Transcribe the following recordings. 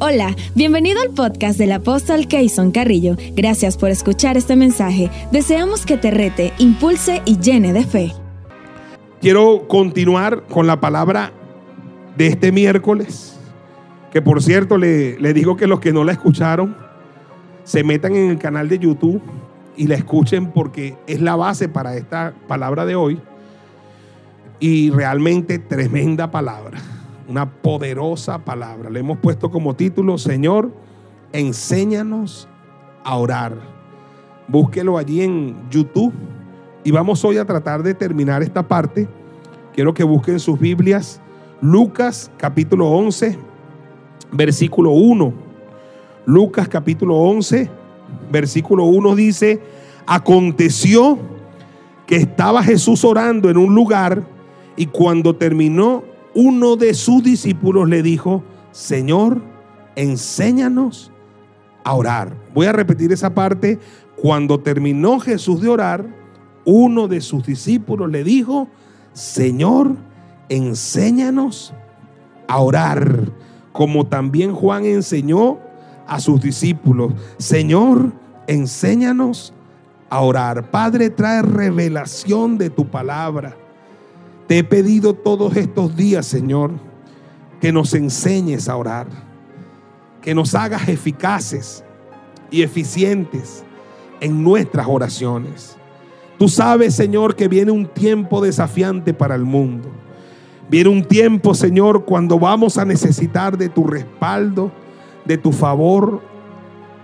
Hola, bienvenido al podcast del apóstol Keyson Carrillo. Gracias por escuchar este mensaje. Deseamos que te rete, impulse y llene de fe. Quiero continuar con la palabra de este miércoles, que por cierto le, le digo que los que no la escucharon se metan en el canal de YouTube y la escuchen porque es la base para esta palabra de hoy y realmente tremenda palabra una poderosa palabra. Le hemos puesto como título, Señor, enséñanos a orar. Búsquelo allí en YouTube y vamos hoy a tratar de terminar esta parte. Quiero que busquen sus Biblias. Lucas capítulo 11, versículo 1. Lucas capítulo 11, versículo 1 dice, aconteció que estaba Jesús orando en un lugar y cuando terminó uno de sus discípulos le dijo, Señor, enséñanos a orar. Voy a repetir esa parte. Cuando terminó Jesús de orar, uno de sus discípulos le dijo, Señor, enséñanos a orar, como también Juan enseñó a sus discípulos. Señor, enséñanos a orar. Padre, trae revelación de tu palabra. Te he pedido todos estos días, Señor, que nos enseñes a orar, que nos hagas eficaces y eficientes en nuestras oraciones. Tú sabes, Señor, que viene un tiempo desafiante para el mundo. Viene un tiempo, Señor, cuando vamos a necesitar de tu respaldo, de tu favor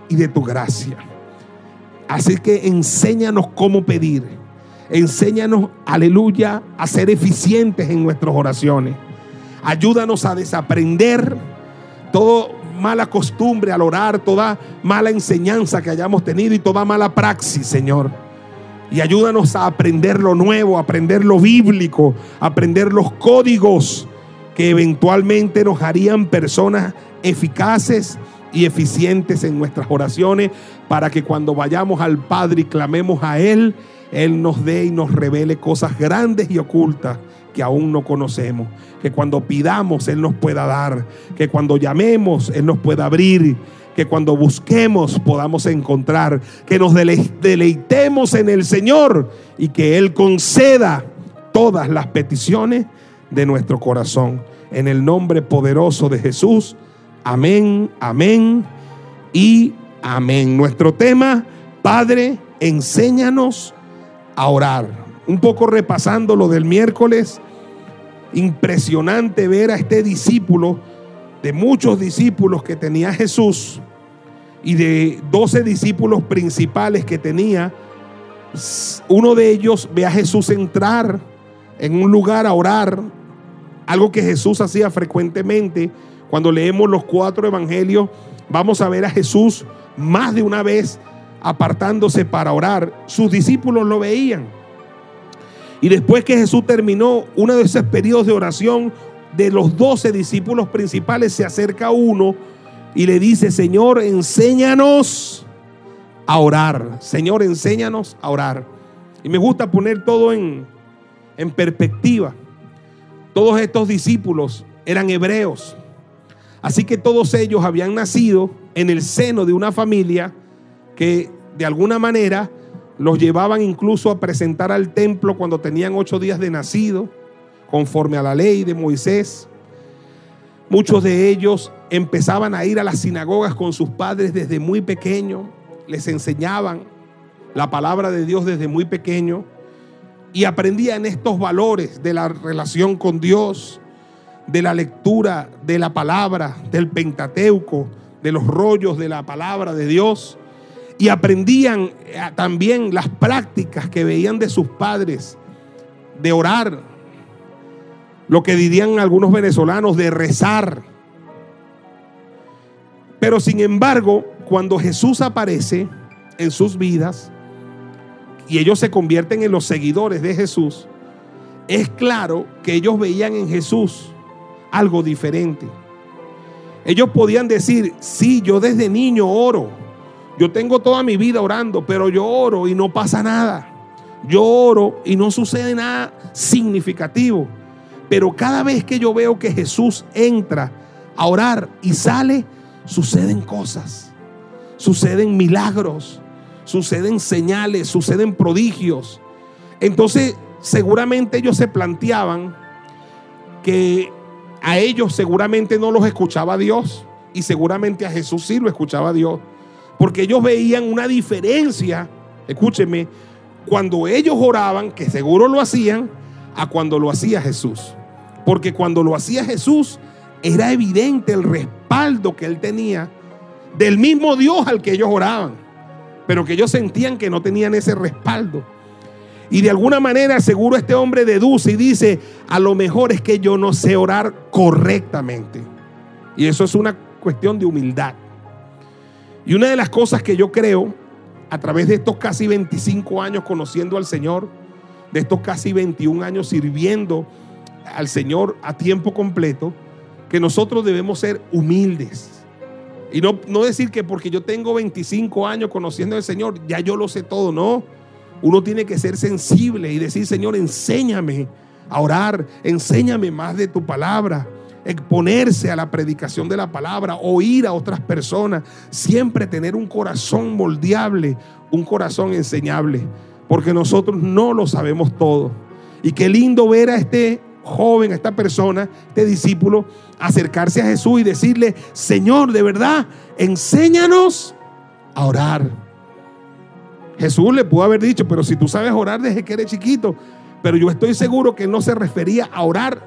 y de tu gracia. Así que enséñanos cómo pedir Enséñanos, aleluya, a ser eficientes en nuestras oraciones. Ayúdanos a desaprender toda mala costumbre al orar, toda mala enseñanza que hayamos tenido y toda mala praxis, Señor. Y ayúdanos a aprender lo nuevo, aprender lo bíblico, aprender los códigos que eventualmente nos harían personas eficaces y eficientes en nuestras oraciones para que cuando vayamos al Padre y clamemos a Él, él nos dé y nos revele cosas grandes y ocultas que aún no conocemos. Que cuando pidamos Él nos pueda dar. Que cuando llamemos Él nos pueda abrir. Que cuando busquemos podamos encontrar. Que nos deleitemos en el Señor y que Él conceda todas las peticiones de nuestro corazón. En el nombre poderoso de Jesús. Amén, amén y amén. Nuestro tema, Padre, enséñanos a orar. Un poco repasando lo del miércoles, impresionante ver a este discípulo, de muchos discípulos que tenía Jesús y de doce discípulos principales que tenía, uno de ellos ve a Jesús entrar en un lugar a orar, algo que Jesús hacía frecuentemente. Cuando leemos los cuatro evangelios, vamos a ver a Jesús más de una vez apartándose para orar, sus discípulos lo veían. Y después que Jesús terminó uno de esos periodos de oración, de los doce discípulos principales se acerca uno y le dice, Señor, enséñanos a orar. Señor, enséñanos a orar. Y me gusta poner todo en, en perspectiva. Todos estos discípulos eran hebreos. Así que todos ellos habían nacido en el seno de una familia que de alguna manera los llevaban incluso a presentar al templo cuando tenían ocho días de nacido, conforme a la ley de Moisés. Muchos de ellos empezaban a ir a las sinagogas con sus padres desde muy pequeño, les enseñaban la palabra de Dios desde muy pequeño y aprendían estos valores de la relación con Dios, de la lectura de la palabra, del Pentateuco, de los rollos de la palabra de Dios y aprendían eh, también las prácticas que veían de sus padres de orar, lo que dirían algunos venezolanos de rezar. Pero sin embargo, cuando Jesús aparece en sus vidas y ellos se convierten en los seguidores de Jesús, es claro que ellos veían en Jesús algo diferente. Ellos podían decir, sí, yo desde niño oro, yo tengo toda mi vida orando, pero yo oro y no pasa nada. Yo oro y no sucede nada significativo. Pero cada vez que yo veo que Jesús entra a orar y sale, suceden cosas, suceden milagros, suceden señales, suceden prodigios. Entonces, seguramente ellos se planteaban que a ellos seguramente no los escuchaba Dios y seguramente a Jesús sí lo escuchaba Dios. Porque ellos veían una diferencia, escúcheme, cuando ellos oraban, que seguro lo hacían, a cuando lo hacía Jesús. Porque cuando lo hacía Jesús, era evidente el respaldo que él tenía del mismo Dios al que ellos oraban. Pero que ellos sentían que no tenían ese respaldo. Y de alguna manera seguro este hombre deduce y dice, a lo mejor es que yo no sé orar correctamente. Y eso es una cuestión de humildad. Y una de las cosas que yo creo, a través de estos casi 25 años conociendo al Señor, de estos casi 21 años sirviendo al Señor a tiempo completo, que nosotros debemos ser humildes. Y no, no decir que porque yo tengo 25 años conociendo al Señor, ya yo lo sé todo, no. Uno tiene que ser sensible y decir, Señor, enséñame a orar, enséñame más de tu palabra exponerse a la predicación de la palabra, oír a otras personas, siempre tener un corazón moldeable, un corazón enseñable, porque nosotros no lo sabemos todo. Y qué lindo ver a este joven, a esta persona, este discípulo, acercarse a Jesús y decirle, Señor, de verdad, enséñanos a orar. Jesús le pudo haber dicho, pero si tú sabes orar desde que eres chiquito, pero yo estoy seguro que no se refería a orar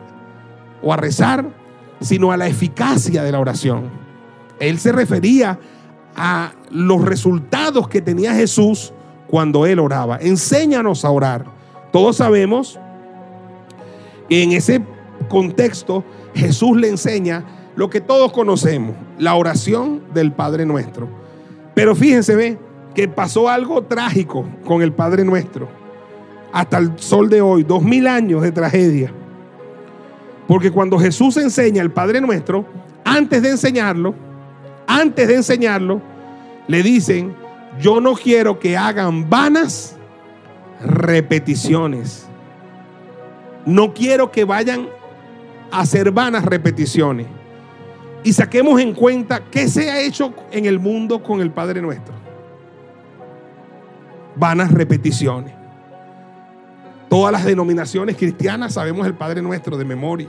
o a rezar, sino a la eficacia de la oración. Él se refería a los resultados que tenía Jesús cuando él oraba. Enséñanos a orar. Todos sabemos que en ese contexto Jesús le enseña lo que todos conocemos, la oración del Padre Nuestro. Pero fíjense, ve, que pasó algo trágico con el Padre Nuestro. Hasta el sol de hoy, dos mil años de tragedia. Porque cuando Jesús enseña el Padre Nuestro, antes de enseñarlo, antes de enseñarlo, le dicen, yo no quiero que hagan vanas repeticiones. No quiero que vayan a hacer vanas repeticiones. Y saquemos en cuenta qué se ha hecho en el mundo con el Padre Nuestro. Vanas repeticiones. Todas las denominaciones cristianas sabemos el Padre Nuestro de memoria.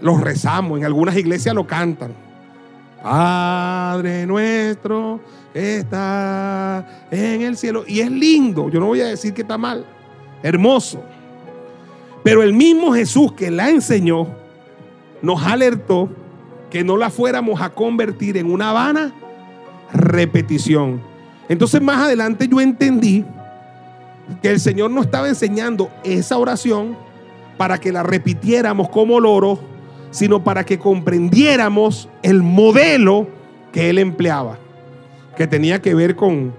Los rezamos, en algunas iglesias lo cantan. Padre nuestro está en el cielo. Y es lindo, yo no voy a decir que está mal, hermoso. Pero el mismo Jesús que la enseñó nos alertó que no la fuéramos a convertir en una vana repetición. Entonces más adelante yo entendí que el Señor nos estaba enseñando esa oración para que la repitiéramos como loro, sino para que comprendiéramos el modelo que Él empleaba, que tenía que ver con,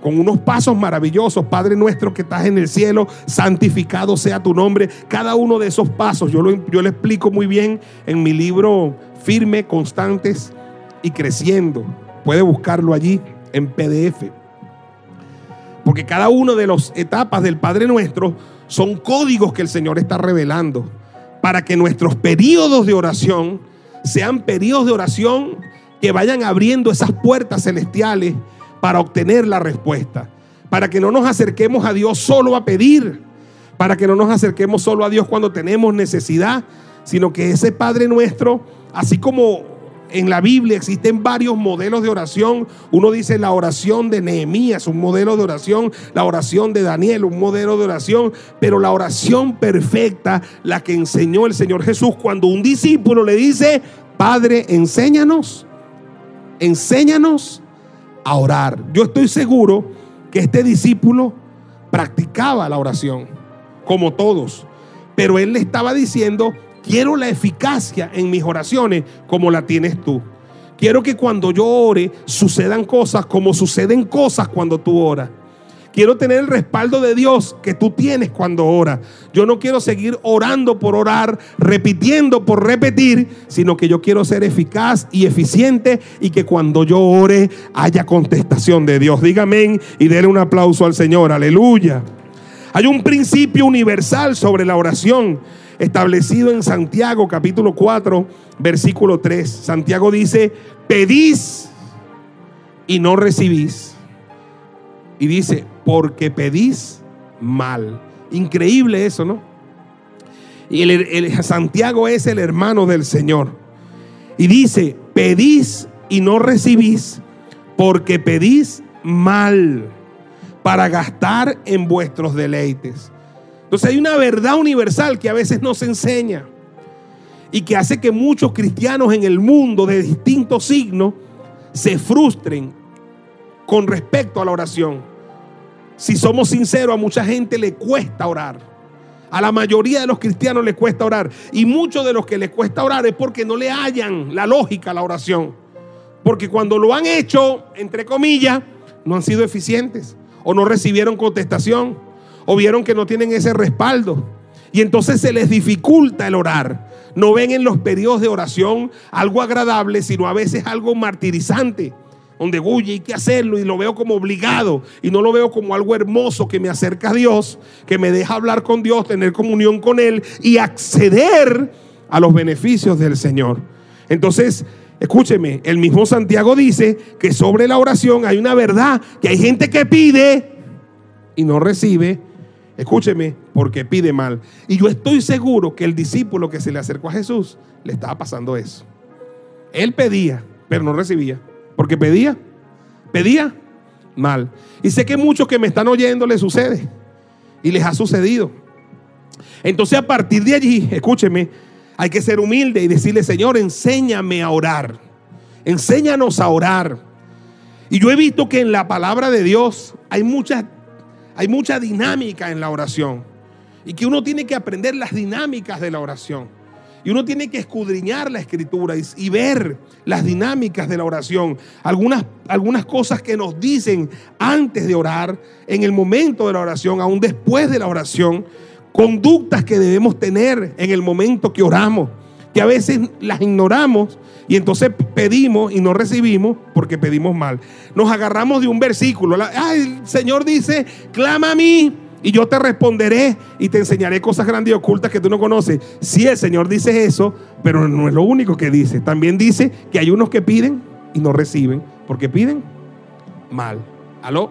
con unos pasos maravillosos. Padre nuestro que estás en el cielo, santificado sea tu nombre. Cada uno de esos pasos yo lo, yo lo explico muy bien en mi libro Firme, Constantes y Creciendo. Puede buscarlo allí en PDF. Porque cada una de las etapas del Padre Nuestro son códigos que el Señor está revelando para que nuestros periodos de oración sean periodos de oración que vayan abriendo esas puertas celestiales para obtener la respuesta. Para que no nos acerquemos a Dios solo a pedir. Para que no nos acerquemos solo a Dios cuando tenemos necesidad. Sino que ese Padre nuestro, así como en la Biblia existen varios modelos de oración. Uno dice la oración de Nehemías, un modelo de oración, la oración de Daniel, un modelo de oración, pero la oración perfecta, la que enseñó el Señor Jesús cuando un discípulo le dice, Padre, enséñanos, enséñanos a orar. Yo estoy seguro que este discípulo practicaba la oración, como todos, pero él le estaba diciendo, Quiero la eficacia en mis oraciones como la tienes tú. Quiero que cuando yo ore sucedan cosas como suceden cosas cuando tú oras. Quiero tener el respaldo de Dios que tú tienes cuando oras. Yo no quiero seguir orando por orar, repitiendo por repetir, sino que yo quiero ser eficaz y eficiente y que cuando yo ore haya contestación de Dios. Dígame y denle un aplauso al Señor. Aleluya. Hay un principio universal sobre la oración establecido en Santiago capítulo 4, versículo 3. Santiago dice, pedís y no recibís. Y dice, porque pedís mal. Increíble eso, ¿no? Y el, Santiago es el hermano del Señor. Y dice, pedís y no recibís, porque pedís mal para gastar en vuestros deleites. Entonces hay una verdad universal que a veces no se enseña y que hace que muchos cristianos en el mundo de distintos signos se frustren con respecto a la oración. Si somos sinceros, a mucha gente le cuesta orar. A la mayoría de los cristianos le cuesta orar. Y muchos de los que les cuesta orar es porque no le hallan la lógica a la oración. Porque cuando lo han hecho, entre comillas, no han sido eficientes. O no recibieron contestación. O vieron que no tienen ese respaldo. Y entonces se les dificulta el orar. No ven en los periodos de oración algo agradable, sino a veces algo martirizante, donde huye, hay que hacerlo y lo veo como obligado y no lo veo como algo hermoso que me acerca a Dios, que me deja hablar con Dios, tener comunión con Él y acceder a los beneficios del Señor. Entonces, escúcheme, el mismo Santiago dice que sobre la oración hay una verdad, que hay gente que pide y no recibe Escúcheme, porque pide mal. Y yo estoy seguro que el discípulo que se le acercó a Jesús le estaba pasando eso. Él pedía, pero no recibía. Porque pedía, pedía mal. Y sé que muchos que me están oyendo les sucede. Y les ha sucedido. Entonces a partir de allí, escúcheme, hay que ser humilde y decirle, Señor, enséñame a orar. Enséñanos a orar. Y yo he visto que en la palabra de Dios hay muchas hay mucha dinámica en la oración. Y que uno tiene que aprender las dinámicas de la oración. Y uno tiene que escudriñar la escritura y, ver las dinámicas de la oración. Algunas, algunas cosas que nos dicen antes de orar, en el momento de la oración, aún después de la oración. Conductas que debemos tener en el momento que oramos. Que a veces las ignoramos y entonces pedimos y no recibimos porque pedimos mal. Nos agarramos de un versículo. el Señor dice, clama a mí y yo te responderé y te enseñaré cosas grandes y ocultas que tú no conoces. Sí, el Señor dice eso, pero no es lo único que dice. También dice que hay unos que piden y no reciben porque piden mal. ¿Aló?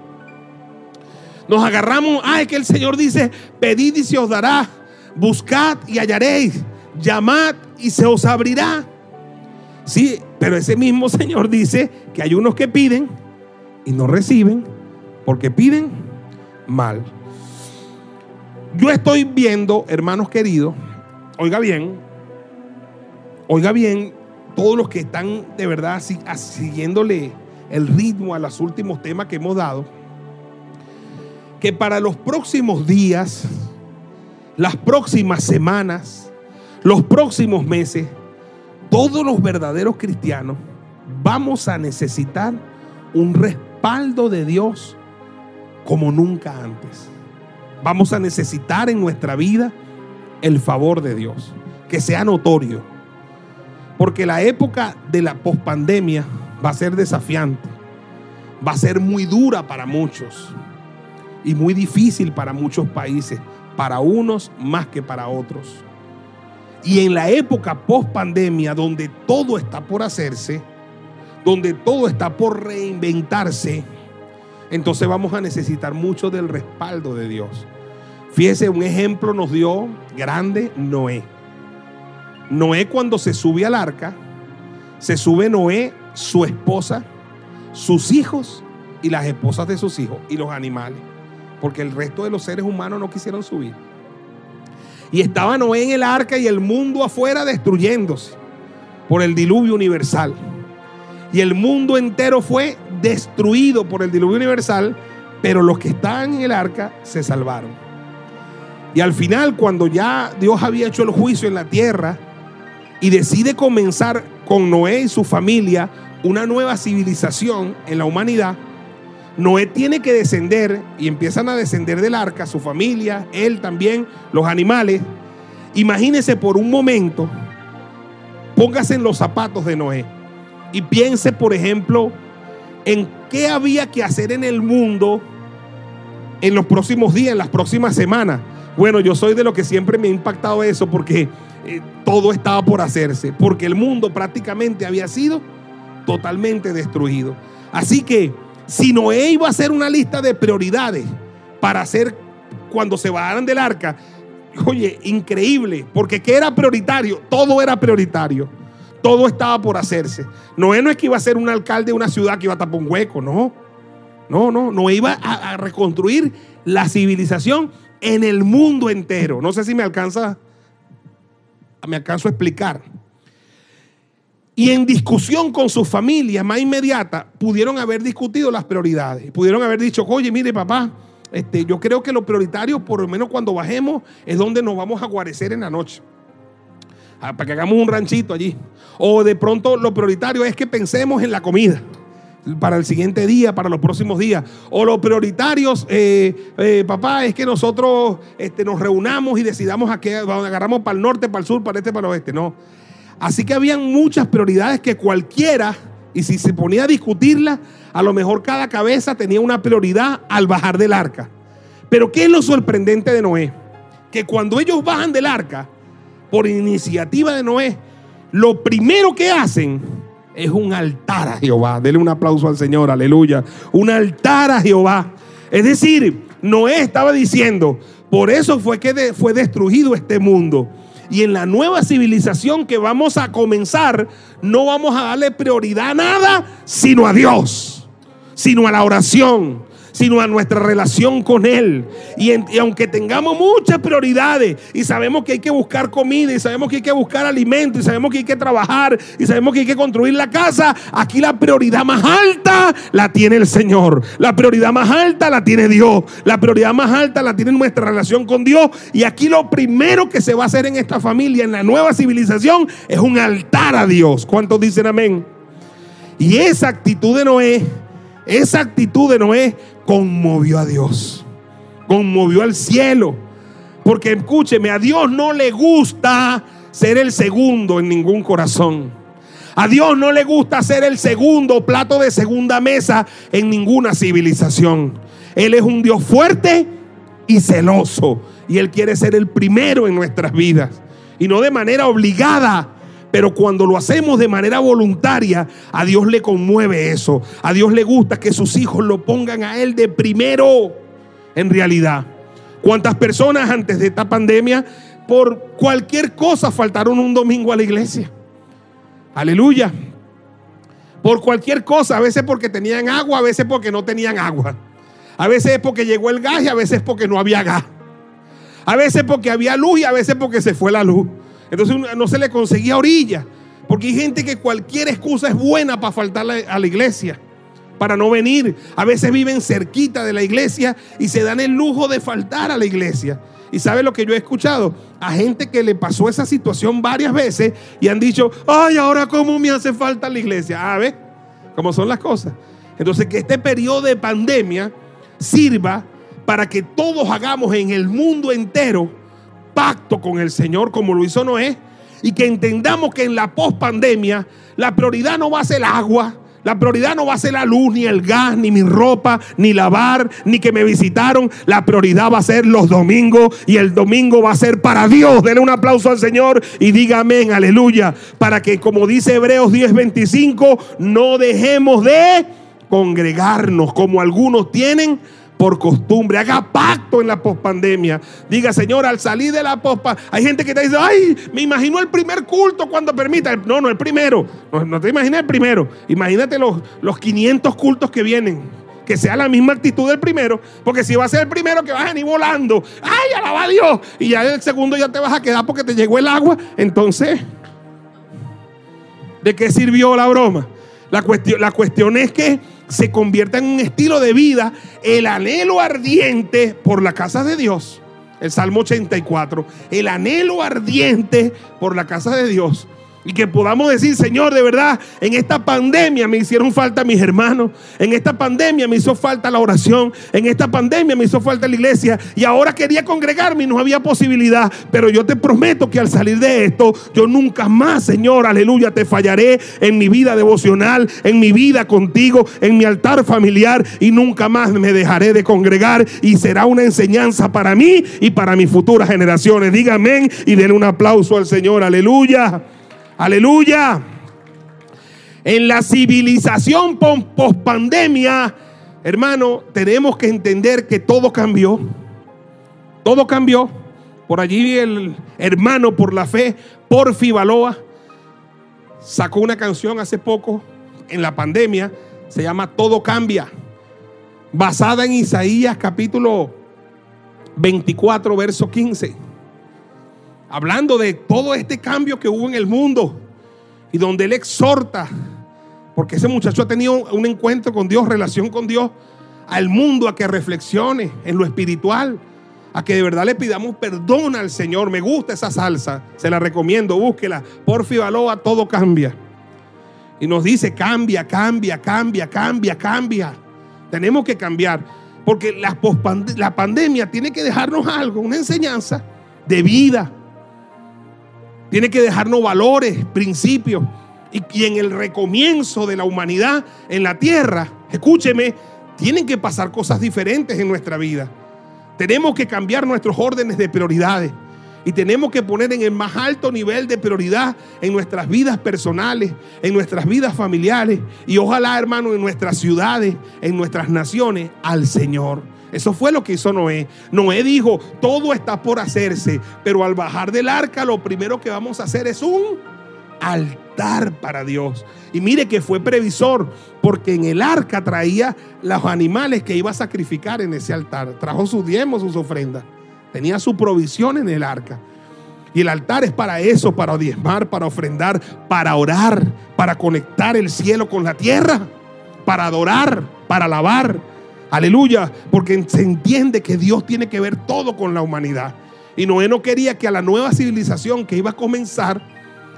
Nos agarramos, ay, que el Señor dice, pedid y se os dará, buscad y hallaréis, llamad y se os abrirá. Sí, pero ese mismo Señor dice que hay unos que piden y no reciben porque piden mal. Yo estoy viendo, hermanos queridos, oiga bien, oiga bien, todos los que están de verdad siguiéndole el ritmo a los últimos temas que hemos dado, que para los próximos días, las próximas semanas, los próximos meses, todos los verdaderos cristianos vamos a necesitar un respaldo de Dios como nunca antes. Vamos a necesitar en nuestra vida el favor de Dios, que sea notorio. Porque la época de la pospandemia va a ser desafiante, va a ser muy dura para muchos y muy difícil para muchos países, para unos más que para otros. Y en la época post pandemia, donde todo está por hacerse, donde todo está por reinventarse, entonces vamos a necesitar mucho del respaldo de Dios. Fíjese, un ejemplo nos dio grande Noé. Noé cuando se sube al arca, se sube Noé, su esposa, sus hijos y las esposas de sus hijos y los animales, porque el resto de los seres humanos no quisieron subir. Y estaba Noé en el arca y el mundo afuera destruyéndose por el diluvio universal. Y el mundo entero fue destruido por el diluvio universal, pero los que estaban en el arca se salvaron. Y al final, cuando ya Dios había hecho el juicio en la tierra y decide comenzar con Noé y su familia una nueva civilización en la humanidad, Noé tiene que descender y empiezan a descender del arca, su familia, él también, los animales. Imagínese por un momento, póngase en los zapatos de Noé y piense, por ejemplo, en qué había que hacer en el mundo en los próximos días, en las próximas semanas. Bueno, yo soy de lo que siempre me ha impactado eso porque eh, todo estaba por hacerse, porque el mundo prácticamente había sido totalmente destruido. Así que si Noé iba a hacer una lista de prioridades para hacer cuando se bajaran del arca, oye, increíble, porque ¿qué era prioritario? Todo era prioritario. Todo estaba por hacerse. Noé no es que iba a ser un alcalde de una ciudad que iba a tapar un hueco, no. No, no, no iba a, a reconstruir la civilización en el mundo entero. No sé si me alcanza, me alcanzo a explicar. Y en discusión con su familia más inmediata, pudieron haber discutido las prioridades. Pudieron haber dicho, oye, mire papá, este, yo creo que lo prioritario, por lo menos cuando bajemos, es donde nos vamos a guarecer en la noche. Ah, para que hagamos un ranchito allí. O de pronto lo prioritario es que pensemos en la comida para el siguiente día, para los próximos días. O lo prioritarios, eh, eh, papá, es que nosotros este, nos reunamos y decidamos a qué, agarramos para el norte, para el sur, para este, para el oeste. No. Así que habían muchas prioridades que cualquiera, y si se ponía a discutirla, a lo mejor cada cabeza tenía una prioridad al bajar del arca. Pero ¿qué es lo sorprendente de Noé? Que cuando ellos bajan del arca, por iniciativa de Noé, lo primero que hacen es un altar a Jehová. Dele un aplauso al Señor, aleluya. Un altar a Jehová. Es decir, Noé estaba diciendo, por eso fue que fue destruido este mundo. Y en la nueva civilización que vamos a comenzar, no vamos a darle prioridad a nada, sino a Dios, sino a la oración, sino a nuestra relación con Él. Y, aunque tengamos muchas prioridades y sabemos que hay que buscar comida y sabemos que hay que buscar alimento y sabemos que hay que trabajar y sabemos que hay que construir la casa, aquí la prioridad más alta la tiene el Señor. La prioridad más alta la tiene Dios. La prioridad más alta la tiene nuestra relación con Dios. Y aquí lo primero que se va a hacer en esta familia, en la nueva civilización, es un altar a Dios. ¿Cuántos dicen amén? Y esa actitud de Noé, esa actitud de Noé conmovió a Dios, conmovió al cielo. Porque escúcheme, a Dios no le gusta ser el segundo en ningún corazón. A Dios no le gusta ser el segundo plato de segunda mesa en ninguna civilización. Él es un Dios fuerte y celoso. Y Él quiere ser el primero en nuestras vidas. Y no de manera obligada, pero cuando lo hacemos de manera voluntaria, a Dios le conmueve eso. A Dios le gusta que sus hijos lo pongan a Él de primero. En realidad, ¿cuántas personas antes de esta pandemia por cualquier cosa faltaron un domingo a la iglesia? Aleluya. Por cualquier cosa, a veces porque tenían agua, a veces porque no tenían agua. A veces porque llegó el gas y a veces porque no había gas. A veces porque había luz y a veces porque se fue la luz. Entonces no se le conseguía orilla. Porque hay gente que cualquier excusa es buena para faltar a la iglesia, para no venir. A veces viven cerquita de la iglesia y se dan el lujo de faltar a la iglesia. Y sabe lo que yo he escuchado? A gente que le pasó esa situación varias veces y han dicho, ay, ahora cómo me hace falta la iglesia. A ver, cómo son las cosas. Entonces que este periodo de pandemia sirva para que todos hagamos en el mundo entero pacto con el Señor como lo hizo Noé y que entendamos que en la pospandemia la prioridad no va a ser el agua, la prioridad no va a ser la luz, ni el gas, ni mi ropa, ni lavar, ni que me visitaron. La prioridad va a ser los domingos y el domingo va a ser para Dios. Denle un aplauso al Señor y diga amén, aleluya. Para que, como dice Hebreos 10:25, no dejemos de congregarnos como algunos tienen por costumbre. Haga pacto en la pospandemia. Diga, Señor, al salir de la pospandemia, hay gente que te dice, ay, me imagino el primer culto cuando permita. No, no, el primero. No, te imaginas el primero. Imagínate los, los 500 cultos que vienen que sea la misma actitud del primero, porque si va a ser el primero que vas a venir volando, ay, alaba a Dios, y ya el segundo ya te vas a quedar porque te llegó el agua, entonces, ¿de qué sirvió la broma? La cuestión, la cuestión es que se convierta en un estilo de vida el anhelo ardiente por la casa de Dios. El Salmo 84, el anhelo ardiente por la casa de Dios. Y que podamos decir, Señor, de verdad, en esta pandemia me hicieron falta mis hermanos, en esta pandemia me hizo falta la oración, en esta pandemia me hizo falta la iglesia y ahora quería congregarme y no había posibilidad. Pero yo te prometo que al salir de esto, yo nunca más, Señor, aleluya, te fallaré en mi vida devocional, en mi vida contigo, en mi altar familiar y nunca más me dejaré de congregar y será una enseñanza para mí y para mis futuras generaciones. Dígame y denle un aplauso al Señor, aleluya. Aleluya. En la civilización post pandemia, hermano, tenemos que entender que todo cambió. Todo cambió. Por allí el hermano por la fe, Porfi Baloa, sacó una canción hace poco en la pandemia, se llama Todo cambia, basada en Isaías capítulo 24, verso 15 hablando de todo este cambio que hubo en el mundo y donde él exhorta, porque ese muchacho ha tenido un encuentro con Dios, relación con Dios, al mundo a que reflexione en lo espiritual, a que de verdad le pidamos perdón al Señor. Me gusta esa salsa, se la recomiendo, búsquela. Porfi Baloa, todo cambia. Y nos dice, cambia, cambia, cambia, cambia, cambia. Tenemos que cambiar, porque la, la pandemia tiene que dejarnos algo, una enseñanza de vida tiene que dejarnos valores, principios. Y, en el recomienzo de la humanidad en la tierra, escúcheme, tienen que pasar cosas diferentes en nuestra vida. Tenemos que cambiar nuestros órdenes de prioridades. Y tenemos que poner en el más alto nivel de prioridad en nuestras vidas personales, en nuestras vidas familiares y ojalá, hermano, en nuestras ciudades, en nuestras naciones, al Señor. Eso fue lo que hizo Noé. Noé dijo, todo está por hacerse, pero al bajar del arca lo primero que vamos a hacer es un altar para Dios. Y mire que fue previsor, porque en el arca traía los animales que iba a sacrificar en ese altar. Trajo sus diezmos, sus ofrendas. Tenía su provisión en el arca. Y el altar es para eso, para diezmar, para ofrendar, para orar, para conectar el cielo con la tierra, para adorar, para alabar, Aleluya, porque se entiende que Dios tiene que ver todo con la humanidad. Y Noé no quería que a la nueva civilización que iba a comenzar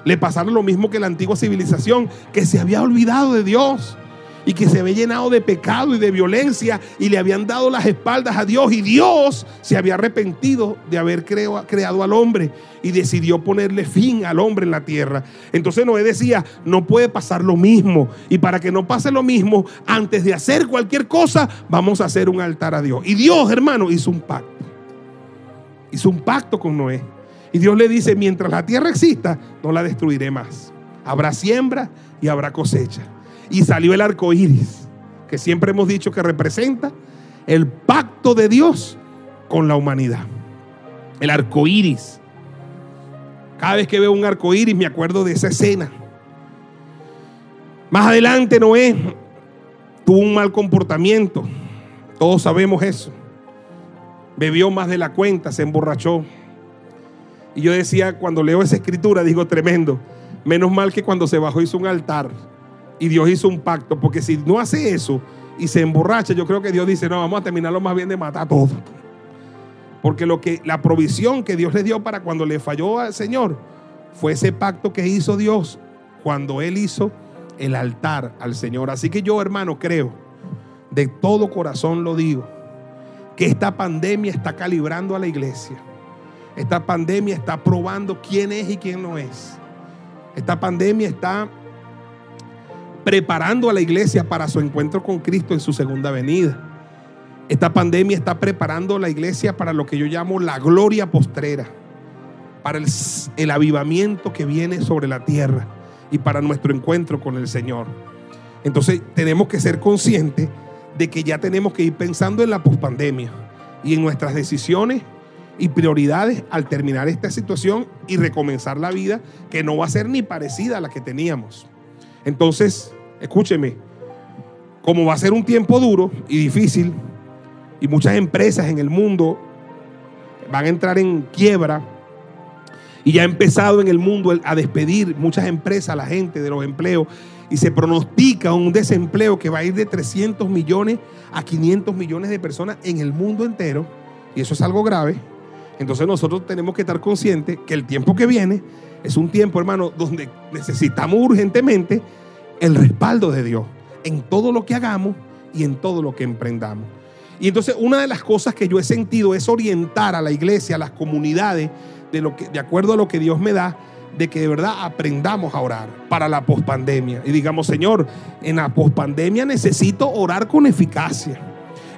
le pasara lo mismo que la antigua civilización, que se había olvidado de Dios y que se había llenado de pecado y de violencia y le habían dado las espaldas a Dios y Dios se había arrepentido de haber creado al hombre y decidió ponerle fin al hombre en la tierra. Entonces Noé decía, no puede pasar lo mismo y para que no pase lo mismo, antes de hacer cualquier cosa, vamos a hacer un altar a Dios. Y Dios, hermano, hizo un pacto. Hizo un pacto con Noé. Y Dios le dice, mientras la tierra exista, no la destruiré más. Habrá siembra y habrá cosecha y salió el arco iris, que siempre hemos dicho que representa el pacto de Dios con la humanidad. El arco iris. Cada vez que veo un arco iris me acuerdo de esa escena. Más adelante Noé tuvo un mal comportamiento. Todos sabemos eso. Bebió más de la cuenta, se emborrachó. Y yo decía, cuando leo esa escritura, digo tremendo. Menos mal que cuando se bajó hizo un altar y Dios hizo un pacto, porque si no hace eso y se emborracha, yo creo que Dios dice, no, vamos a terminarlo más bien de matar a todos. Porque lo que la provisión que Dios le dio para cuando le falló al Señor fue ese pacto que hizo Dios cuando él hizo el altar al Señor. Así que yo, hermano, creo, de todo corazón lo digo, que esta pandemia está calibrando a la iglesia. Esta pandemia está probando quién es y quién no es. Esta pandemia está preparando a la iglesia para su encuentro con Cristo en su segunda venida. Esta pandemia está preparando a la iglesia para lo que yo llamo la gloria postrera, para el, avivamiento que viene sobre la tierra y para nuestro encuentro con el Señor. Entonces tenemos que ser conscientes de que ya tenemos que ir pensando en la pospandemia y en nuestras decisiones y prioridades al terminar esta situación y recomenzar la vida que no va a ser ni parecida a la que teníamos. Entonces, escúcheme, como va a ser un tiempo duro y difícil, y muchas empresas en el mundo van a entrar en quiebra, y ya ha empezado en el mundo a despedir muchas empresas a la gente de los empleos, y se pronostica un desempleo que va a ir de 300 millones a 500 millones de personas en el mundo entero, y eso es algo grave. Entonces nosotros tenemos que estar conscientes que el tiempo que viene es un tiempo, hermano, donde necesitamos urgentemente el respaldo de Dios en todo lo que hagamos y en todo lo que emprendamos. Y entonces una de las cosas que yo he sentido es orientar a la iglesia, a las comunidades, de, lo que, de acuerdo a lo que Dios me da, de que de verdad aprendamos a orar para la pospandemia. Y digamos, Señor, en la pospandemia necesito orar con eficacia.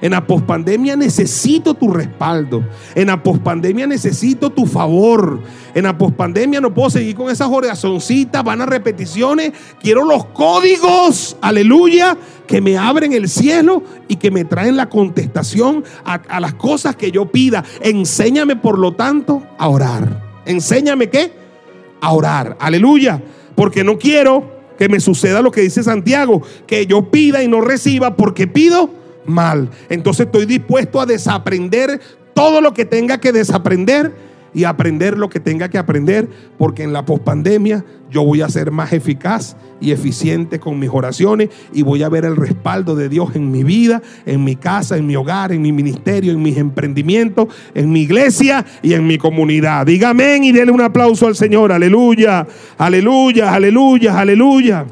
En la pospandemia necesito tu respaldo. En la pospandemia necesito tu favor. En la pospandemia no puedo seguir con esas oracioncitas, van a repeticiones. Quiero los códigos, aleluya, que me abren el cielo y que me traen la contestación a, a las cosas que yo pida. Enséñame, por lo tanto, a orar. Enséñame qué? A orar. Aleluya. Porque no quiero que me suceda lo que dice Santiago, que yo pida y no reciba porque pido mal. Entonces estoy dispuesto a desaprender todo lo que tenga que desaprender y aprender lo que tenga que aprender, porque en la pospandemia yo voy a ser más eficaz y eficiente con mis oraciones y voy a ver el respaldo de Dios en mi vida, en mi casa, en mi hogar, en mi ministerio, en mis emprendimientos, en mi iglesia y en mi comunidad. Dígame y denle un aplauso al Señor. Aleluya, aleluya, aleluya, aleluya.